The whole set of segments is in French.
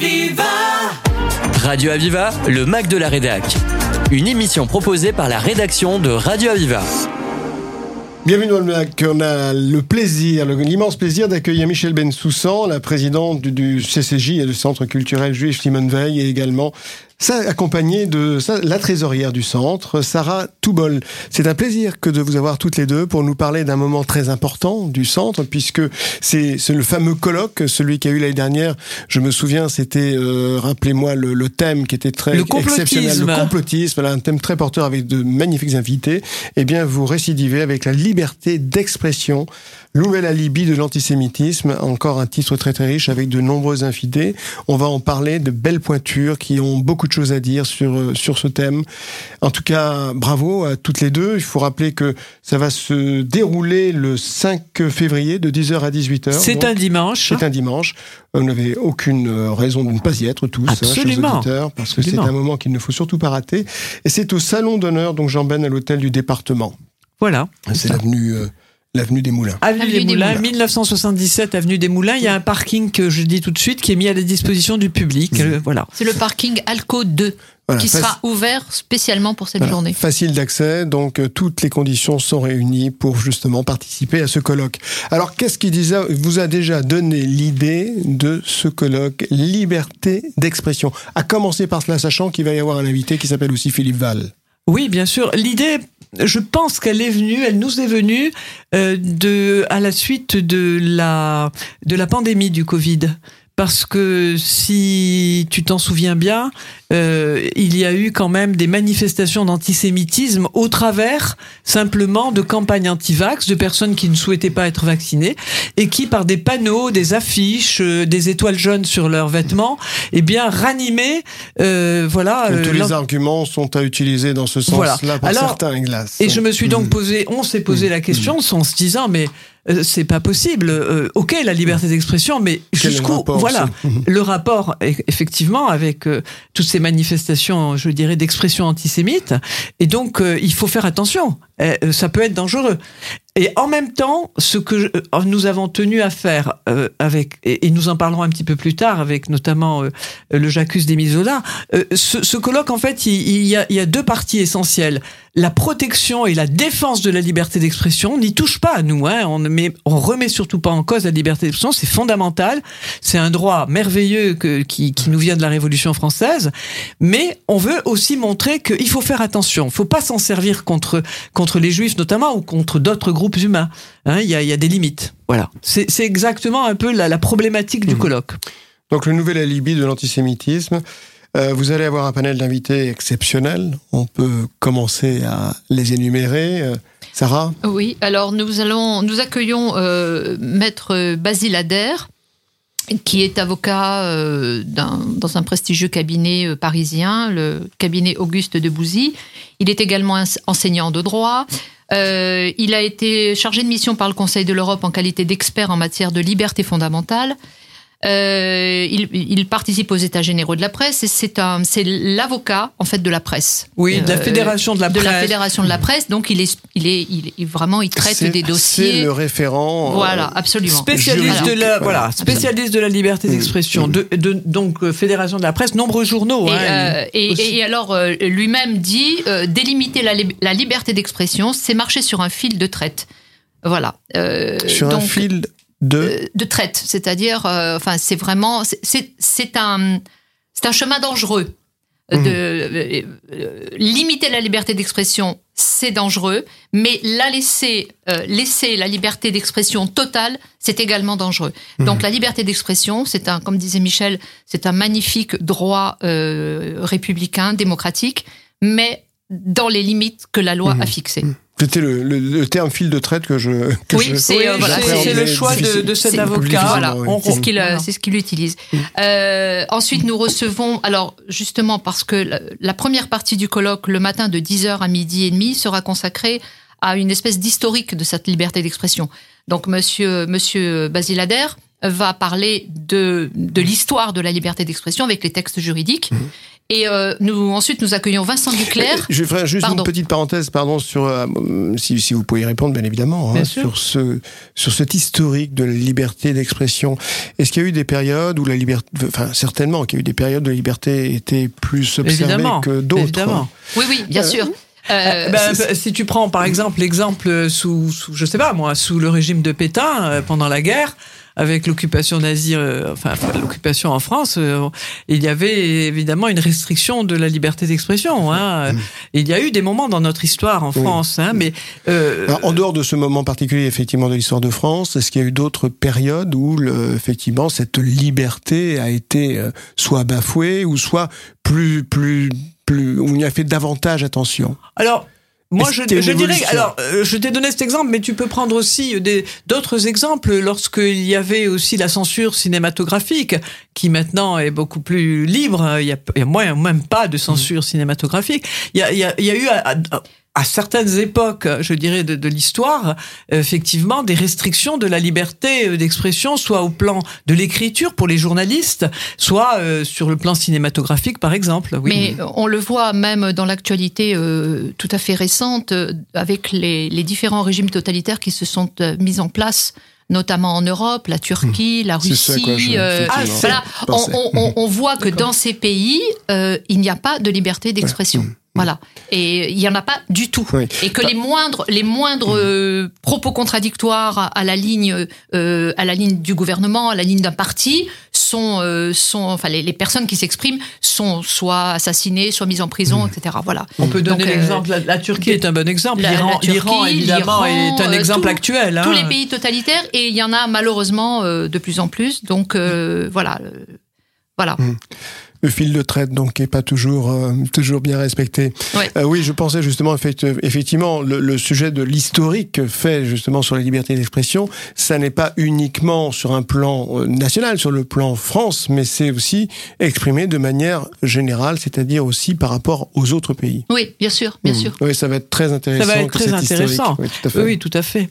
Aviva Radio Aviva, le Mac de la Rédac. Une émission proposée par la rédaction de Radio Aviva. Bienvenue dans le MAC. On a le plaisir, l'immense plaisir d'accueillir Michel Bensoussan, la présidente du, du CCJ et du Centre culturel juif Simone Veil, et également ça, accompagnée de ça, la trésorière du centre, Sarah Toubol. C'est un plaisir que de vous avoir toutes les deux pour nous parler d'un moment très important du centre, puisque c'est le fameux colloque, celui qu'il y a eu l'année dernière. Je me souviens, c'était, euh, rappelez-moi le, le thème qui était très Le exceptionnel, complotisme. le complotisme, voilà, un thème très porteur avec de magnifiques invités. Eh bien, vous récidivez avec la liberté d'expression, nouvelle alibi de l'antisémitisme, encore un titre très très riche avec de nombreux invités. On va en parler de belles pointures qui ont beaucoup de choses à dire sur euh, sur ce thème. En tout cas, bravo à toutes les deux. Il faut rappeler que ça va se dérouler le 5 février de 10h à 18h. C'est un dimanche. c'est un dimanche. On n'avait aucune euh, raison de ne pas y être tous, hein, Absolument. auditeurs, parce que c'est un moment qu'il ne faut surtout pas rater. Et c'est au salon d'honneur, donc j'en à l'hôtel du département. Voilà. C'est l'avenue, euh, l'avenue des Moulins. Avenue, Avenue des, des Moulins, Moulins. 1977, avenue des Moulins. Il y a un parking que je dis tout de suite qui est mis à la disposition du public. Euh, voilà. C'est le parking Alco 2 Voilà, qui sera ouvert spécialement pour cette voilà, journée. Facile d'accès, donc euh, toutes les conditions sont réunies pour justement participer à ce colloque. Alors, qu'est-ce qui disait- vous a déjà donné l'idée de ce colloque Liberté d'expression? À commencer par cela, sachant qu'il va y avoir un invité qui s'appelle aussi Philippe Val. Oui, bien sûr. L'idée, je pense qu'elle est venue, elle nous est venue euh, de à la suite de la de la pandémie du Covid. Parce que si tu t'en souviens bien, euh, il y a eu quand même des manifestations d'antisémitisme au travers simplement de campagnes anti-vax, de personnes qui ne souhaitaient pas être vaccinées et qui, par des panneaux, des affiches, euh, des étoiles jaunes sur leurs vêtements, eh bien, ranimaient, euh, voilà. Euh, tous les arguments sont à utiliser dans ce Voilà. sens-là pour Alors, certains, Glace. Et je me suis donc Mhm. posé, on s'est posé la question en se disant, mais c'est pas possible. Euh, ok, la liberté d'expression, mais jusqu'où Voilà, Mhm. le rapport e- effectivement avec euh, toutes ces manifestations, je dirais, d'expression antisémite. Et donc, euh, il faut faire attention. Euh, euh, ça peut être dangereux. Et en même temps, ce que euh, nous avons tenu à faire euh, avec, et, nous en parlerons un petit peu plus tard avec notamment euh, le J'accuse des Misola, euh, ce, ce colloque, en fait, il, il y a, il y a deux parties essentielles. La protection et la défense de la liberté d'expression on n'y touche pas à nous, hein, on ne on remet surtout pas en cause la liberté d'expression, c'est fondamental, c'est un droit merveilleux que, qui, qui nous vient de la Révolution française, mais on veut aussi montrer qu'il faut faire attention, il faut pas s'en servir contre contre les juifs notamment ou contre d'autres groupes humains. Hein, Il y, a, il y a des limites. Voilà, c'est exactement un peu la, la problématique du Mhm. colloque. Donc le nouvel alibi de l'antisémitisme. Euh, vous allez avoir un panel d'invités exceptionnel. On peut commencer à les énumérer. Euh, Sarah? Oui, alors nous allons, nous accueillons euh, Maître Basile Adair, qui est avocat euh, dans un prestigieux cabinet euh, parisien, le cabinet Auguste de Bouzy. Il est également ens- enseignant de droit. Euh, il a été chargé de mission par le Conseil de l'Europe en qualité d'expert en matière de liberté fondamentale. Euh, il, il participe aux États généraux de la presse et c'est un, c'est l'avocat en fait de la presse. Oui, de la Euh, Fédération de la de presse. la fédération de la presse. Donc il est, il est, il est vraiment, il traite c'est- des C'est dossiers. le référent. euh, Voilà, absolument. Spécialiste de la, Voilà. spécialiste de la liberté d'expression, de, de- donc Fédération de la presse, nombreux journaux. Et, hein, euh, et, aussi. et alors, euh, lui-même dit euh, délimiter la, lib- la liberté d'expression, c'est marcher sur un fil de traite. Voilà. Euh, sur un fil de. euh, de traite, c'est-à-dire, euh, enfin, c'est vraiment, c'est- un, c'est un chemin dangereux. De euh, euh, limiter la liberté d'expression, c'est dangereux, mais la laisser, euh, laisser la liberté d'expression totale, c'est également dangereux. Donc la liberté d'expression, c'est un, comme disait Michel, c'est un magnifique droit euh, républicain, démocratique, mais dans les limites que la loi Mhm. a fixées. C'était le, le- le terme fil de traite que je. que Oui, je- c'est, Oui, euh, voilà, c'est- j'appréhendais c'est le choix de, de cet avocat. Voilà, oui. On- c'est ce qu'il euh, voilà. c'est ce qu'il utilise. Euh, ensuite, nous recevons, alors justement parce que la, la première partie du colloque, le matin de 10h à midi et demi, sera consacrée à une espèce d'historique de cette liberté d'expression. Donc, monsieur, monsieur Basile Adair va parler de, de l'histoire de la liberté d'expression avec les textes juridiques. Mhm. Et euh, nous ensuite nous accueillons Vincent Duclerc. Je ferai juste Pardon. une petite parenthèse, pardon, sur euh, si, si vous pouvez y répondre, bien évidemment, hein, Bien sûr. sur ce sur cet historique de la liberté d'expression. Est-ce qu'il y a eu des périodes où la liberté, enfin certainement qu'il y a eu des périodes où la liberté était plus observée Évidemment, que d'autres? évidemment. Oui, oui, bien sûr. Euh, Ben, c'est- ben, si tu prends par exemple l'exemple sous, sous, je sais pas moi, sous le régime de Pétain euh, pendant la guerre, avec l'occupation nazie, euh, enfin l'occupation en France, euh, il y avait évidemment une restriction de la liberté d'expression. Hein. Il y a eu des moments dans notre histoire en Oui. France, hein, mais euh, Alors, en dehors de ce moment particulier, effectivement, de l'histoire de France, est-ce qu'il y a eu d'autres périodes où, le- effectivement, cette liberté a été euh, soit bafouée ou soit plus, plus, plus, où on y a fait davantage attention? Alors, moi, je, dirais. Alors, euh, je t'ai donné cet exemple, mais tu peux prendre aussi d'autres exemples. Lorsqu'il y avait aussi la censure cinématographique, qui maintenant est beaucoup plus libre. Il y a, il y a moins, même pas de censure cinématographique. Il y a, il y a, il y a eu à, à- à certaines époques, je dirais, de, de l'histoire, effectivement, des restrictions de la liberté d'expression, soit au plan de l'écriture pour les journalistes, soit euh, sur le plan cinématographique, par exemple. Oui. Mais on le voit même dans l'actualité euh, tout à fait récente, euh, avec les, les différents régimes totalitaires qui se sont euh, mis en place, notamment en Europe, la Turquie, la ce à Russie. quoi je- euh, effectivement, voilà, je on, on- on- on voit que dans ces pays, euh, il n'y a pas de liberté d'expression. Voilà. Et il n'y en a pas du tout. Oui. Et que les moindres, les moindres euh, propos contradictoires à, la ligne, euh, à la ligne du gouvernement, à la ligne d'un parti, sont, euh, sont, enfin, les, les personnes qui s'expriment sont soit assassinées, soit mises en prison, etc. Voilà. On peut donner euh, l'exemple. La, la Turquie est un bon exemple. L'Iran, évidemment, est un exemple tout- actuel. hein. Tous les pays totalitaires, et il y en a malheureusement euh, de plus en plus. Donc euh, voilà. euh, Voilà. Le fil de traite, donc, est pas toujours, euh, toujours bien respecté. Ouais. Euh, oui, je pensais justement, effect- effectivement, le, le sujet de l'historique fait justement sur la liberté d'expression, ça n'est pas uniquement sur un plan euh, national, sur le plan France, mais c'est aussi exprimé de manière générale, c'est-à-dire aussi par rapport aux autres pays. Oui, bien sûr, bien Mhm. sûr. Oui, ça va être très intéressant. Ça va être très intéressant. Oui, tout à fait. Oui, oui, tout à fait.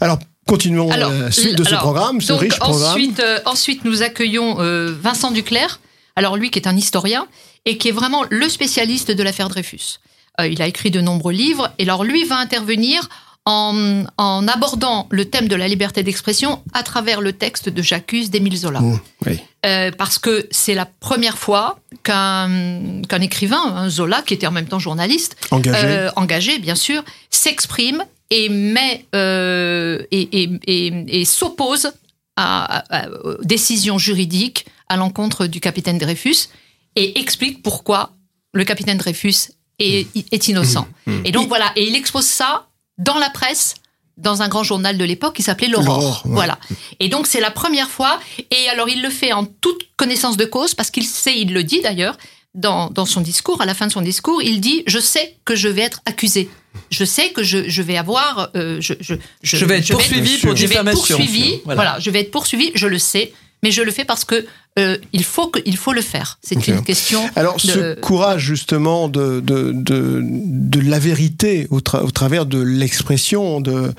Alors, continuons Alors, la suite de ce alors, programme, ce donc, riche programme. Ensuite, euh, ensuite, nous accueillons euh, Vincent Duclerc. Alors lui, qui est un historien et qui est vraiment le spécialiste de l'affaire Dreyfus. Euh, il a écrit de nombreux livres. Et alors lui va intervenir en, en abordant le thème de la liberté d'expression à travers le texte de J'accuse d'Émile Zola. Mmh, oui. Euh, parce que c'est la première fois qu'un qu'un écrivain, un Zola, qui était en même temps journaliste, Engagé. euh, engagé bien sûr, s'exprime et met et, et, et, et s'oppose à, à- aux décisions juridiques à l'encontre du capitaine Dreyfus et explique pourquoi le capitaine Dreyfus est, est innocent. Et donc voilà, et il expose ça dans la presse dans un grand journal de l'époque qui s'appelait L'Aurore. Ouais. Voilà. Et donc c'est la première fois. Et alors il le fait en toute connaissance de cause parce qu'il sait, il le dit d'ailleurs dans, dans son discours, à la fin de son discours, il dit je sais que je vais être accusé. Je sais que je, je vais avoir, euh, je, je, Je vais être poursuivi pour je vais être diffamation. poursuivi. Voilà. Voilà. je vais être poursuivi. Je le sais, mais je le fais parce que euh, il faut que, il faut le faire. C'est une question. Alors, de- ce courage, justement, de, de, de, de la vérité au, tra- au travers de l'expression, de,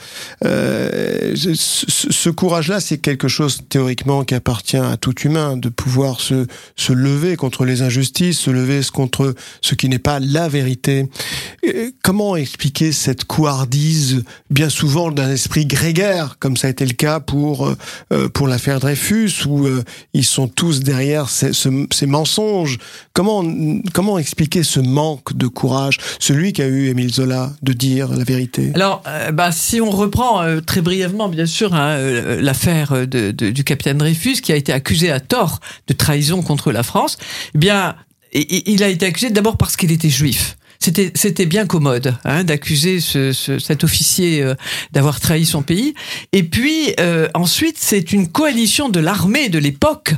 euh, ce, ce- courage-là, c'est quelque chose, théoriquement, qui appartient à tout humain, de pouvoir se, se lever contre les injustices, se lever contre ce qui n'est pas la vérité. Euh, Comment expliquer cette couardise, bien souvent d'un esprit grégaire, comme ça a été le cas pour, euh, euh, pour l'affaire Dreyfus, où euh, ils sont tous derrière ces, ce- ces mensonges. Comment, comment expliquer ce manque de courage, celui qu'a eu Émile Zola de dire la vérité? Alors, euh, bah, si on reprend euh, très brièvement, bien sûr, hein, euh, l'affaire du capitaine Dreyfus, qui a été accusé à tort de trahison contre la France, eh bien, il a été accusé d'abord parce qu'il était juif. C'était, c'était bien commode hein, d'accuser ce, ce- cet officier euh, d'avoir trahi son pays. Et puis euh, ensuite, c'est une coalition de l'armée de l'époque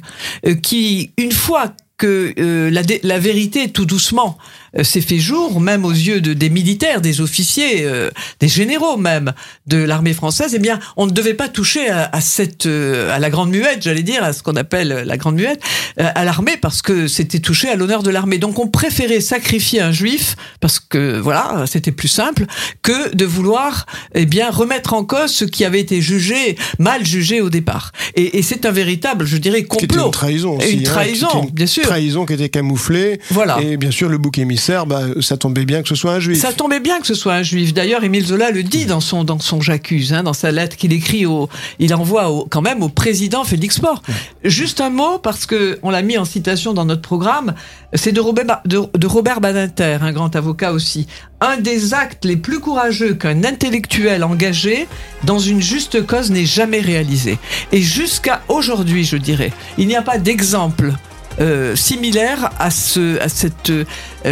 euh, qui, une fois que euh, la, la vérité, tout doucement, s'est fait jour, même aux yeux de, des militaires, des officiers, euh, des généraux même de l'armée française, eh bien, on ne devait pas toucher à, à cette, euh, à la grande muette, j'allais dire, à ce qu'on appelle la grande muette, euh, à l'armée, parce que c'était touché à l'honneur de l'armée. Donc, on préférait sacrifier un juif, parce que voilà, c'était plus simple, que de vouloir, eh bien, remettre en cause ce qui avait été jugé, mal jugé au départ. Et, et c'est un véritable, je dirais, Qui était complot. une trahison aussi. Une hein, trahison, une bien sûr. Trahison qui était camouflée. Voilà. Et bien sûr, le bouc émissaire, bah, ça tombait bien que ce soit un juif. Ça tombait bien que ce soit un juif. D'ailleurs, Émile Zola le dit dans son dans son J'accuse, hein, dans sa lettre qu'il écrit au, il envoie au, quand même au président Félix Faure. Juste un mot parce que on l'a mis en citation dans notre programme. C'est de Robert de, de Robert Badinter, un grand avocat aussi. Un des actes les plus courageux qu'un intellectuel engagé dans une juste cause n'ait jamais réalisé. Et jusqu'à aujourd'hui, je dirais, il n'y a pas d'exemple euh, similaire à, ce, à cette, euh,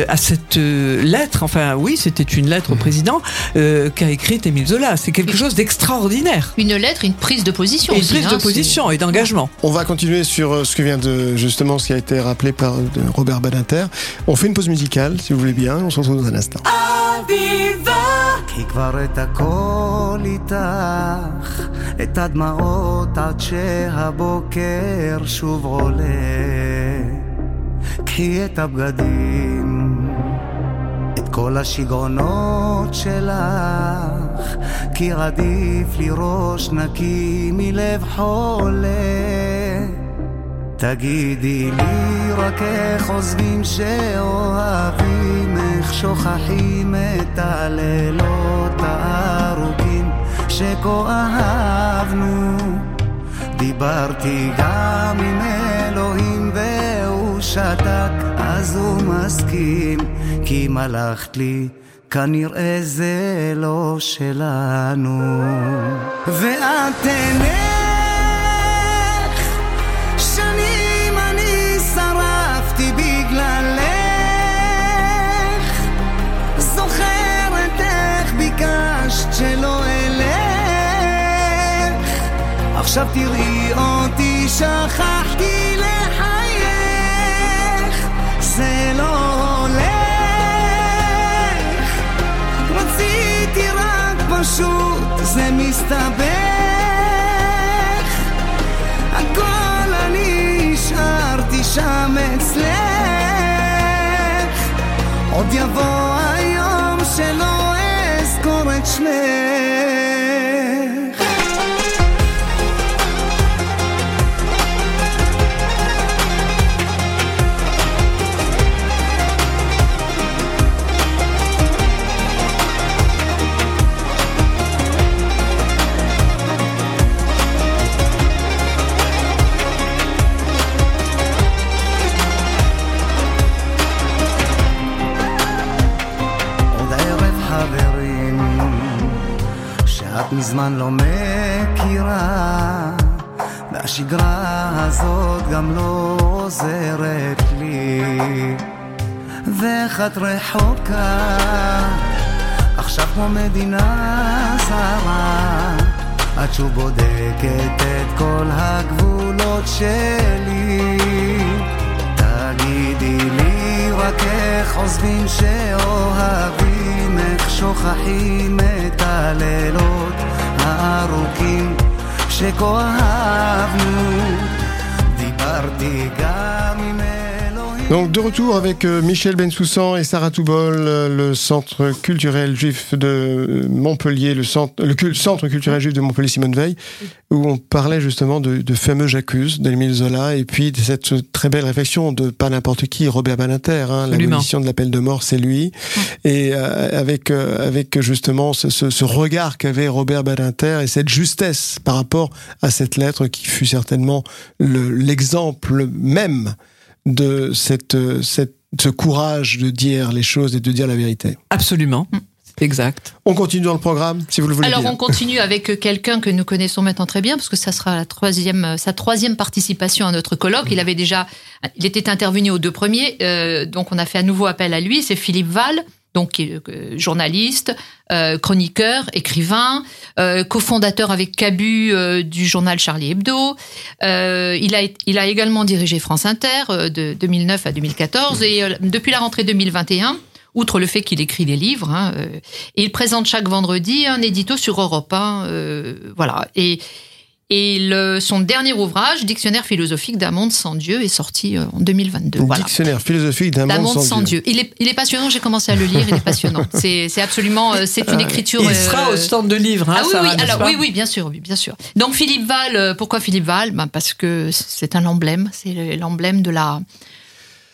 à cette euh, lettre, enfin oui, c'était une lettre au mhm. président qu'a écrite Émile Zola. C'est quelque mhm. chose d'extraordinaire. Une lettre, une prise de position. Une prise de hein, position et d'engagement. On va continuer sur ce que vient de justement ce qui a été rappelé par Robert Badinter. On fait une pause musicale, si vous voulez bien. On se retrouve dans un instant. את הדמעות עד שהבוקר שוב עולה. קחי את הבגדים, את כל השיגעונות שלך, כי עדיף לי ראש נקי מלב חולה. תגידי לי רק איך עוזבים שאוהבים, איך שוכחים את הלילות הארוכים שכה אהבנו. דיברתי גם עם אלוהים והוא שתק, אז הוא מסכים, כי אם הלכת לי כנראה זה לא שלנו. ואת אינך עכשיו תראי אותי שכחתי לחייך זה לא הולך. רציתי רק פשוט זה מסתבך. הכל אני השארתי שם אצלך. עוד יבוא היום שלא אזכור את שמך מזמן לא מכירה והשגרה הזאת גם לא עוזרת לי. ואיך את רחוקה עכשיו כמו מדינה זרה את שוב בודקת את כל הגבולות שלי. תגידי לי רק איך עוזבים שאוהבים, איך שוכחים את הלילות הארוכים שכה אהבנו. דיברתי גם עם. Donc de retour avec euh, Michel Bensoussan et Sarah Toubol, euh, le centre culturel juif de euh, Montpellier, le centre, le centre culturel juif de Montpellier Simone Veil, où on parlait justement de, de fameux J'accuse d'Émile Zola et puis de cette très belle réflexion de pas n'importe qui, Robert Badinter, hein, l'abolition de la peine de mort, c'est lui, et euh, avec euh, avec justement ce, ce, ce regard qu'avait Robert Badinter et cette justesse par rapport à cette lettre qui fut certainement le- l'exemple même de cette, euh, cette, ce courage de dire les choses et de dire la vérité. absolument c'est exact On continue dans le programme, si vous le voulez Alors bien. on continue avec euh, quelqu'un que nous connaissons maintenant très bien parce que ça sera la troisième, euh, sa troisième participation à notre colloque. Il avait déjà, il était intervenu aux deux premiers, euh, donc on a fait à nouveau appel à lui. C'est Philippe Val, donc euh, journaliste, euh, chroniqueur, écrivain, euh, cofondateur avec Cabu euh, du journal Charlie Hebdo. Euh, il a il a également dirigé France Inter euh, de 2009 à 2014 et depuis la rentrée 2021. outre le fait qu'il écrit des livres, hein, il présente chaque vendredi un édito sur Europe 1, euh, voilà. Et, et le, son dernier ouvrage, Dictionnaire philosophique d'un monde sans Dieu, est sorti euh, en 2022. Voilà. Dictionnaire philosophique d'un monde, monde sans, sans Dieu. Dieu. Il est, il est passionnant, j'ai commencé à le lire, il est passionnant. C'est c'est absolument, euh, c'est une écriture. Il euh, sera au stand de livres, hein, ah oui, Sarah, oui, alors pas oui, oui, bien sûr, oui, bien sûr. Donc Philippe Val, euh, pourquoi Philippe Val ben, Parce que c'est un emblème, c'est l'emblème de la,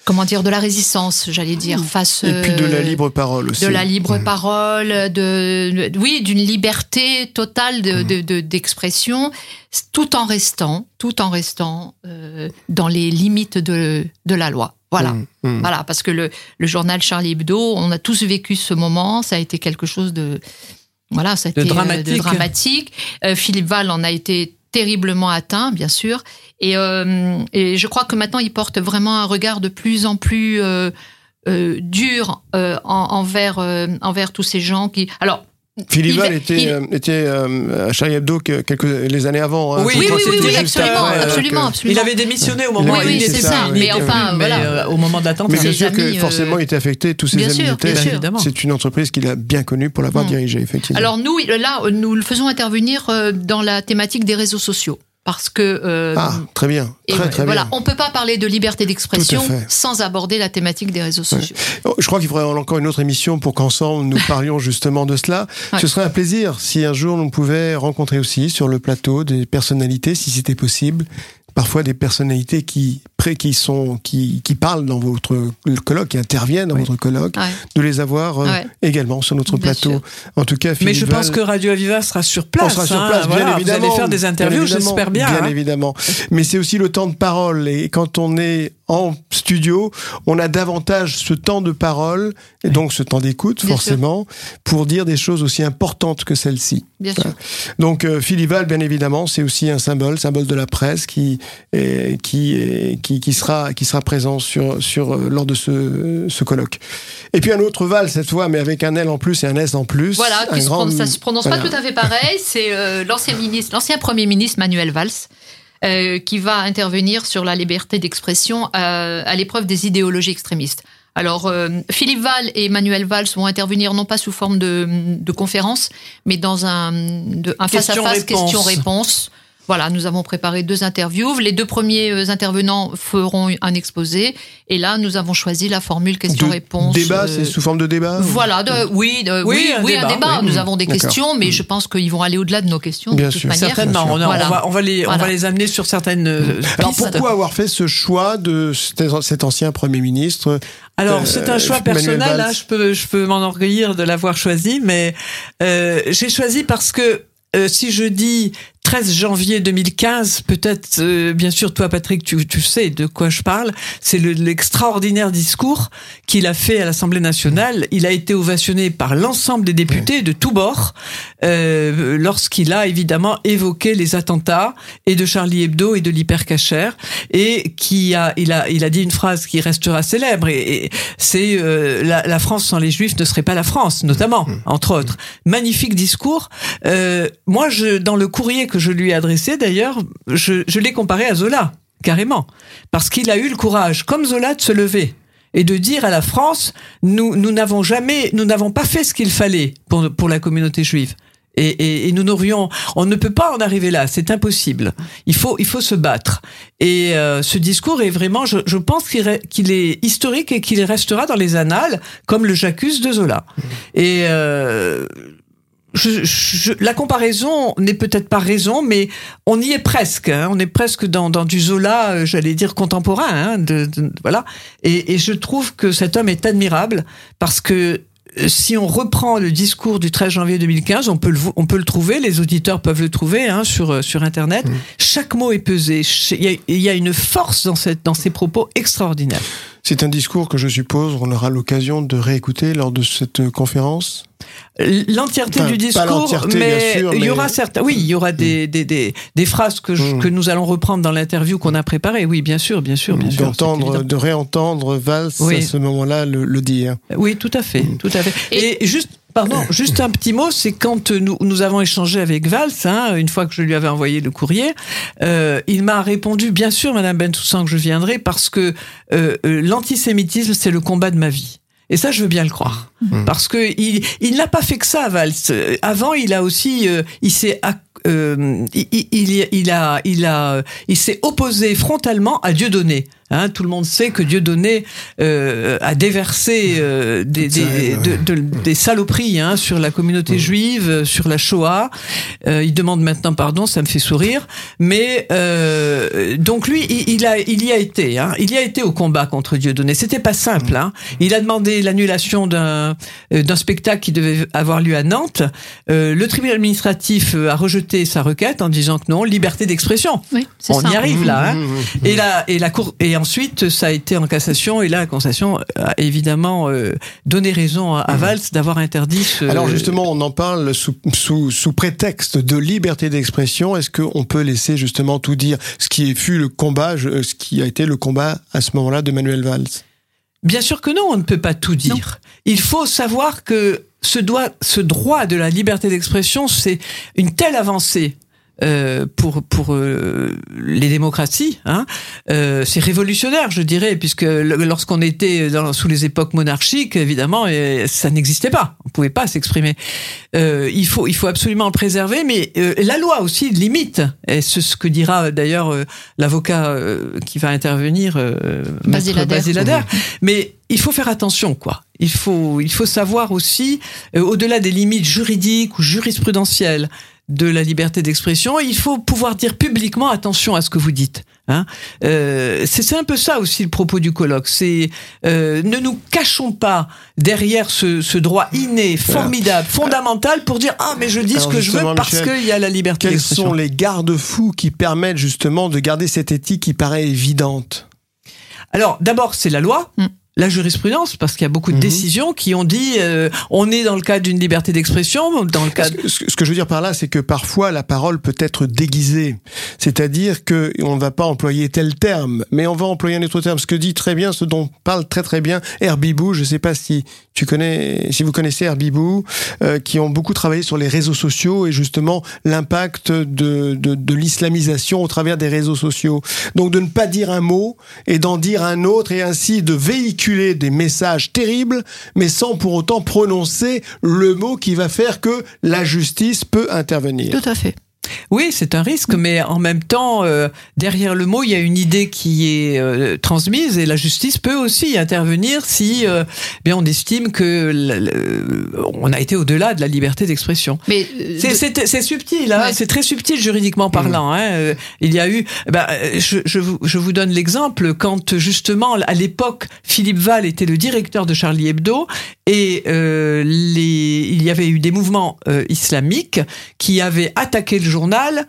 comment dire, de la résistance, j'allais dire, face. Et puis de la euh, libre parole aussi. de la libre parole, de, de- oui, d'une liberté totale de- de- de- d'expression, tout en restant, tout en restant euh, dans les limites de, de la loi. Voilà. Mmh, mmh. Voilà, parce que le, le journal Charlie Hebdo, on a tous vécu ce moment, ça a été quelque chose de, voilà, ça a De été euh, dramatique. dramatique. Euh, Philippe Val en a été terriblement atteint, bien sûr, et, euh, et je crois que maintenant il porte vraiment un regard de plus en plus euh, euh, dur euh, en- envers euh, envers tous ces gens qui, alors. Philippe il- Val était, il- euh, était euh, à Charlie Hebdo que- quelques les années avant. hein. Oui, oui, oui, que oui, absolument, après, euh, absolument, que- absolument. Il avait démissionné au moment avait où il Oui, oui, était c'est ça, mais enfin, mais, voilà. euh, au moment d'attentat. Mais bien sûr que amis, euh, forcément, il était affecté, tous ses bien amis sûr, étaient. bien sûr. Évidemment. C'est une entreprise qu'il a bien connue pour l'avoir Mm. dirigée, effectivement. Alors nous, là, nous le faisons intervenir dans la thématique des réseaux sociaux. Parce que euh, ah, très bien. et Très, très voilà, bien. on peut pas parler de liberté d'expression sans aborder la thématique des réseaux sociaux. Oh, Je crois qu'il faudrait encore une autre émission pour qu'ensemble nous parlions justement de cela. Ouais. Ce serait un plaisir si un jour on pouvait rencontrer aussi sur le plateau des personnalités, si c'était possible, parfois des personnalités qui qui sont qui, qui parlent dans votre colloque, qui interviennent dans Oui. votre colloque, Ouais. de les avoir euh, Ouais. également sur notre Bien plateau. sûr. En tout cas, Mais Philippe je pense que Radio Aviva sera sur on place. sera sur hein, place, voilà, bien évidemment. Vous allez faire des interviews, j'espère bien. Bien hein. évidemment. Mais c'est aussi le temps de parole. Et quand on est en studio, on a davantage ce temps de parole, et donc ce temps d'écoute, forcément, pour dire des choses aussi importantes que celles-ci. Bien sûr. Donc euh, Philippe Val, bien évidemment, c'est aussi un symbole, symbole de la presse qui est- qui est- qui qui sera qui sera présent sur sur euh, lors de ce ce colloque. Et puis un autre Val cette fois, mais avec un L en plus et un S en plus. Voilà, Un qui se grand- prononce- ça se prononce voilà. pas tout à fait pareil. C'est euh, l'ancien ministre, l'ancien premier ministre Manuel Valls. euh, qui va intervenir sur la liberté d'expression euh, à l'épreuve des idéologies extrémistes. Alors, euh, Philippe Val et Manuel Valls vont intervenir non pas sous forme de, de conférence, mais dans un, de- un face-à-face Question-réponse. Voilà, nous avons préparé deux interviews. Les deux premiers euh, intervenants feront un exposé. Et là, nous avons choisi la formule question-réponse. Débat, euh, c'est sous forme de débat voilà, de- oui, de- Oui, oui, un oui, débat, oui. Nous avons des questions, mais je pense qu'ils vont aller au-delà de nos questions. Bien de toute sûr. manière. Certainement, on, a- Voilà. on va, on, va les, on Voilà. va les amener sur certaines euh, Alors pistes. pourquoi avoir fait ce choix de cet ancien Premier ministre Alors, Euh, c'est un choix Manuel personnel, hein, je peux, je peux m'enorgueillir de l'avoir choisi, mais euh, j'ai choisi parce que euh, si je dis 13 janvier 2015, peut-être, euh, bien sûr, toi, Patrick, tu, tu sais de quoi je parle. C'est le- l'extraordinaire discours qu'il a fait à l'Assemblée nationale. Il a été ovationné par l'ensemble des députés de tous bords euh, lorsqu'il a évidemment évoqué les attentats et de Charlie Hebdo et de l'hypercachère et qui a, il a, il a dit une phrase qui restera célèbre et, et c'est euh, la, la France sans les Juifs ne serait pas la France, notamment entre autres. Magnifique discours. Euh, moi, je, dans le courrier que je lui ai adressé, d'ailleurs, je, l'ai comparé à Zola, carrément, parce qu'il a eu le courage, comme Zola, de se lever et de dire à la France, nous, nous n'avons jamais, nous n'avons pas fait ce qu'il fallait pour, pour la communauté juive. Et, nous n'aurions, on ne peut pas en arriver là, c'est impossible. Il faut, il faut se battre. Et euh, ce discours est vraiment, je, pense qu'il est historique et qu'il restera dans les annales comme le J'accuse de Zola. Euh, je, je- la comparaison n'est peut-être pas raison, mais on y est presque. hein. on est presque dans, dans du Zola, euh, j'allais dire contemporain. hein, de, de- voilà. Et, et je trouve que cet homme est admirable parce que euh, si on reprend le discours du 13 janvier 2015, on peut le, on peut le trouver, les auditeurs peuvent le trouver hein, sur, euh, sur Internet. Chaque mot est pesé. Il y, a, il y a une force dans, cette, dans ces propos extraordinaires. C'est un discours que je suppose on aura l'occasion de réécouter lors de cette conférence? L'entièreté Enfin, du discours, mais il y mais- aura certains, oui, il y aura des, des, des, des phrases que, je- Mm. que nous allons reprendre dans l'interview qu'on a préparée. Oui, bien sûr, bien sûr, bien sûr. D'entendre, de réentendre Valls Oui. à ce moment-là le, le dire. Oui, tout à fait, tout à fait. Et, Et- juste, pardon, juste un petit mot, c'est quand nous, nous avons échangé avec Valls, hein, une fois que je lui avais envoyé le courrier, euh, il m'a répondu, bien sûr, Madame Bentoussan, que je viendrai, parce que euh, euh, l'antisémitisme, c'est le combat de ma vie. Et ça, je veux bien le croire. Parce que il, il n'a pas fait que ça, Valls. Avant, il a aussi, euh, il s'est euh, il, il, il, a, il a, il s'est opposé frontalement à Dieudonné. Hein, tout le monde sait que Dieudonné euh, a déversé euh, des, des, de, de, des, saloperies hein, sur la communauté juive, euh, sur la Shoah. Euh, il demande maintenant pardon, ça me fait sourire. Mais euh, donc lui, il, il, a, il y a été. Hein, il y a été au combat contre Dieudonné. C'était pas simple. Hein. Il a demandé l'annulation d'un d'un spectacle qui devait avoir lieu à Nantes. le tribunal administratif a rejeté sa requête en disant que non, liberté d'expression. Oui, On ça. y arrive là. Hein. Et la et la cour et ensuite, ça a été en cassation, et là, la cassation a évidemment euh, donné raison à, à Valls d'avoir interdit ce... Alors justement, on en parle sous, sous, sous prétexte de liberté d'expression. Est-ce qu'on peut laisser justement tout dire ce qui fut le combat, ce qui a été le combat à ce moment-là de Manuel Valls? Bien sûr que non, on ne peut pas tout dire. Non. Il faut savoir que ce, doit, ce droit de la liberté d'expression, c'est une telle avancée euh, pour pour euh, les démocraties. Hein. Euh, c'est révolutionnaire, je dirais, puisque lorsqu'on était dans, sous les époques monarchiques, évidemment, ça n'existait pas. On pouvait pas s'exprimer. Euh, il faut il faut absolument le préserver, mais euh, la loi aussi limite. Et c'est ce que dira d'ailleurs l'avocat qui va intervenir, Basilader. Mais il faut faire attention, quoi. Il faut, il faut savoir aussi, euh, au-delà des limites juridiques ou jurisprudentielles de la liberté d'expression, il faut pouvoir dire publiquement attention à ce que vous dites. Hein euh, c'est un peu ça aussi le propos du colloque. C'est euh, ne nous cachons pas derrière ce, ce droit inné, formidable, fondamental pour dire ah mais je dis Alors ce que je veux parce qu'il y a la liberté Quels d'expression. sont les garde-fous qui permettent justement de garder cette éthique qui paraît évidente? Alors d'abord c'est la loi. Mm la jurisprudence, parce qu'il y a beaucoup de mmh. décisions qui ont dit euh, on est dans le cadre d'une liberté d'expression, dans le cadre. Ce que, ce que, je veux dire par là, c'est que parfois la parole peut être déguisée, c'est-à-dire que on ne va pas employer tel terme, mais on va employer un autre terme. Ce que dit très bien, ce dont parle très très bien Herbibou. Je ne sais pas si tu connais, si vous connaissez Herbibou, euh, qui ont beaucoup travaillé sur les réseaux sociaux et justement l'impact de, de, de l'islamisation au travers des réseaux sociaux. Donc de ne pas dire un mot et d'en dire un autre et ainsi de véhiculer des messages terribles, mais sans pour autant prononcer le mot qui va faire que la justice peut intervenir. Tout à fait. Oui, c'est un risque, mais en même temps, euh, derrière le mot, il y a une idée qui est euh, transmise et la justice peut aussi intervenir si euh, bien on estime que le, le, on a été au-delà de la liberté d'expression. Mais c'est subtil, hein, ouais. c'est très subtil juridiquement parlant. Mmh. Hein. Il y a eu, ben, je, je, vous, je vous donne l'exemple quand justement à l'époque Philippe Val était le directeur de Charlie Hebdo et les, il y avait eu des mouvements islamiques qui avaient attaqué le journal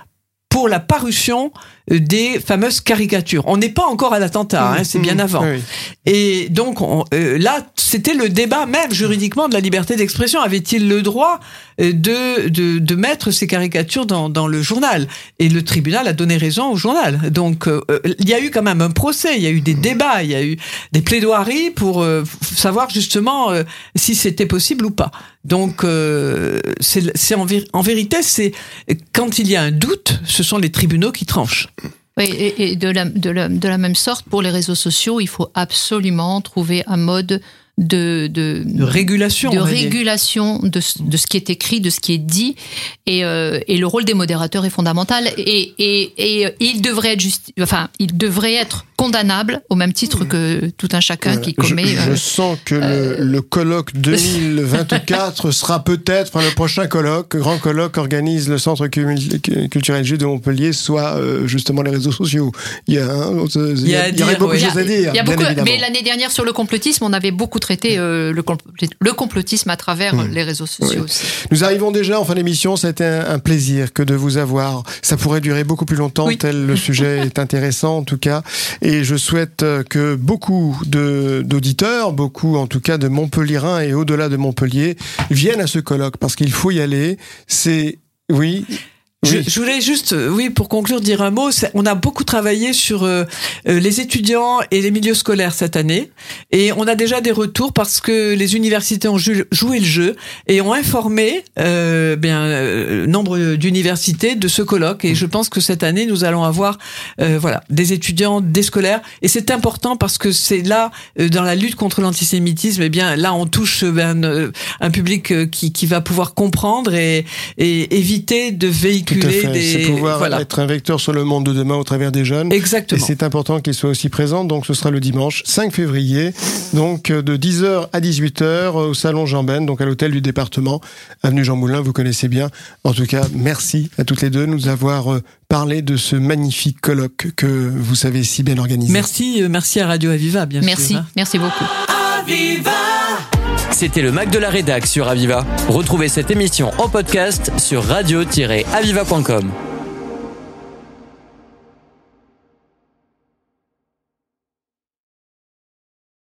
pour la parution des fameuses caricatures. On n'est pas encore à l'attentat, mmh, hein, c'est bien avant. Oui. Et donc on, euh, là, c'était le débat même juridiquement de la liberté d'expression. Avait-il le droit de, de, de, mettre ces caricatures dans, dans, le journal? Et le tribunal a donné raison au journal. Donc euh, il y a eu quand même un procès, il y a eu des débats, il y a eu des plaidoiries pour euh, savoir justement euh, si c'était possible ou pas. Donc c'est en, en vérité, c'est quand il y a un doute, ce sont les tribunaux qui tranchent. Oui, et, de la même sorte, pour les réseaux sociaux, il faut absolument trouver un mode de, de, de régulation, de, régulation de, de, ce qui est écrit, de ce qui est dit. Et, euh, et le rôle des modérateurs est fondamental. Et, et, et il devrait être enfin, il devrait être condamnable au même titre que tout un chacun qui commet. Je, je euh, sens que euh, le, le, colloque 2024 sera peut-être, enfin, le prochain colloque, grand colloque organise le Centre culturel juif de Montpellier, soit euh, justement les réseaux sociaux. Il y a, il y, a, il y aurait beaucoup de choses à dire. Il y a beaucoup, mais l'année dernière sur le complotisme, on avait beaucoup traité euh, le, le, complotisme à travers mmh. les réseaux sociaux oui. aussi. Nous arrivons déjà en fin d'émission. C'était un, un, plaisir que de vous avoir. Ça pourrait durer beaucoup plus longtemps, oui. tel le sujet est intéressant en tout cas. Et je souhaite que beaucoup d'auditeurs, beaucoup en tout cas de Montpellierins et au-delà de Montpellier, viennent à ce colloque parce qu'il faut y aller. C'est oui. Je, Oui. je voulais juste, euh, oui, pour conclure, dire un mot. On a beaucoup travaillé sur euh, euh, les étudiants et les milieux scolaires cette année, et on a déjà des retours parce que les universités ont jou- joué le jeu et ont informé euh, bien euh, nombre d'universités de ce colloque. Et je pense que cette année, nous allons avoir, euh, voilà, des étudiants, des scolaires, et c'est important parce que c'est là, euh, dans la lutte contre l'antisémitisme, eh bien là, on touche ben, euh, un public qui, qui va pouvoir comprendre et, et éviter de véhiculer Tout à fait. des C'est pouvoir voilà. être un vecteur sur le monde de demain au travers des jeunes. Et Exactement. c'est important qu'il soit aussi présent. Donc, ce sera le dimanche 5 février, donc euh, de 10h à 18h au salon Jean Ben, donc à l'hôtel du département, avenue Jean Moulin. Vous connaissez bien. En tout cas, merci à toutes les deux de nous avoir euh, parlé de ce magnifique colloque que vous savez si bien organiser. Merci, euh, merci à Radio Aviva, bien Merci, sûr. hein. merci beaucoup. C'était le Mac de la Rédac sur Aviva. Retrouvez cette émission en podcast sur radio-aviva.com.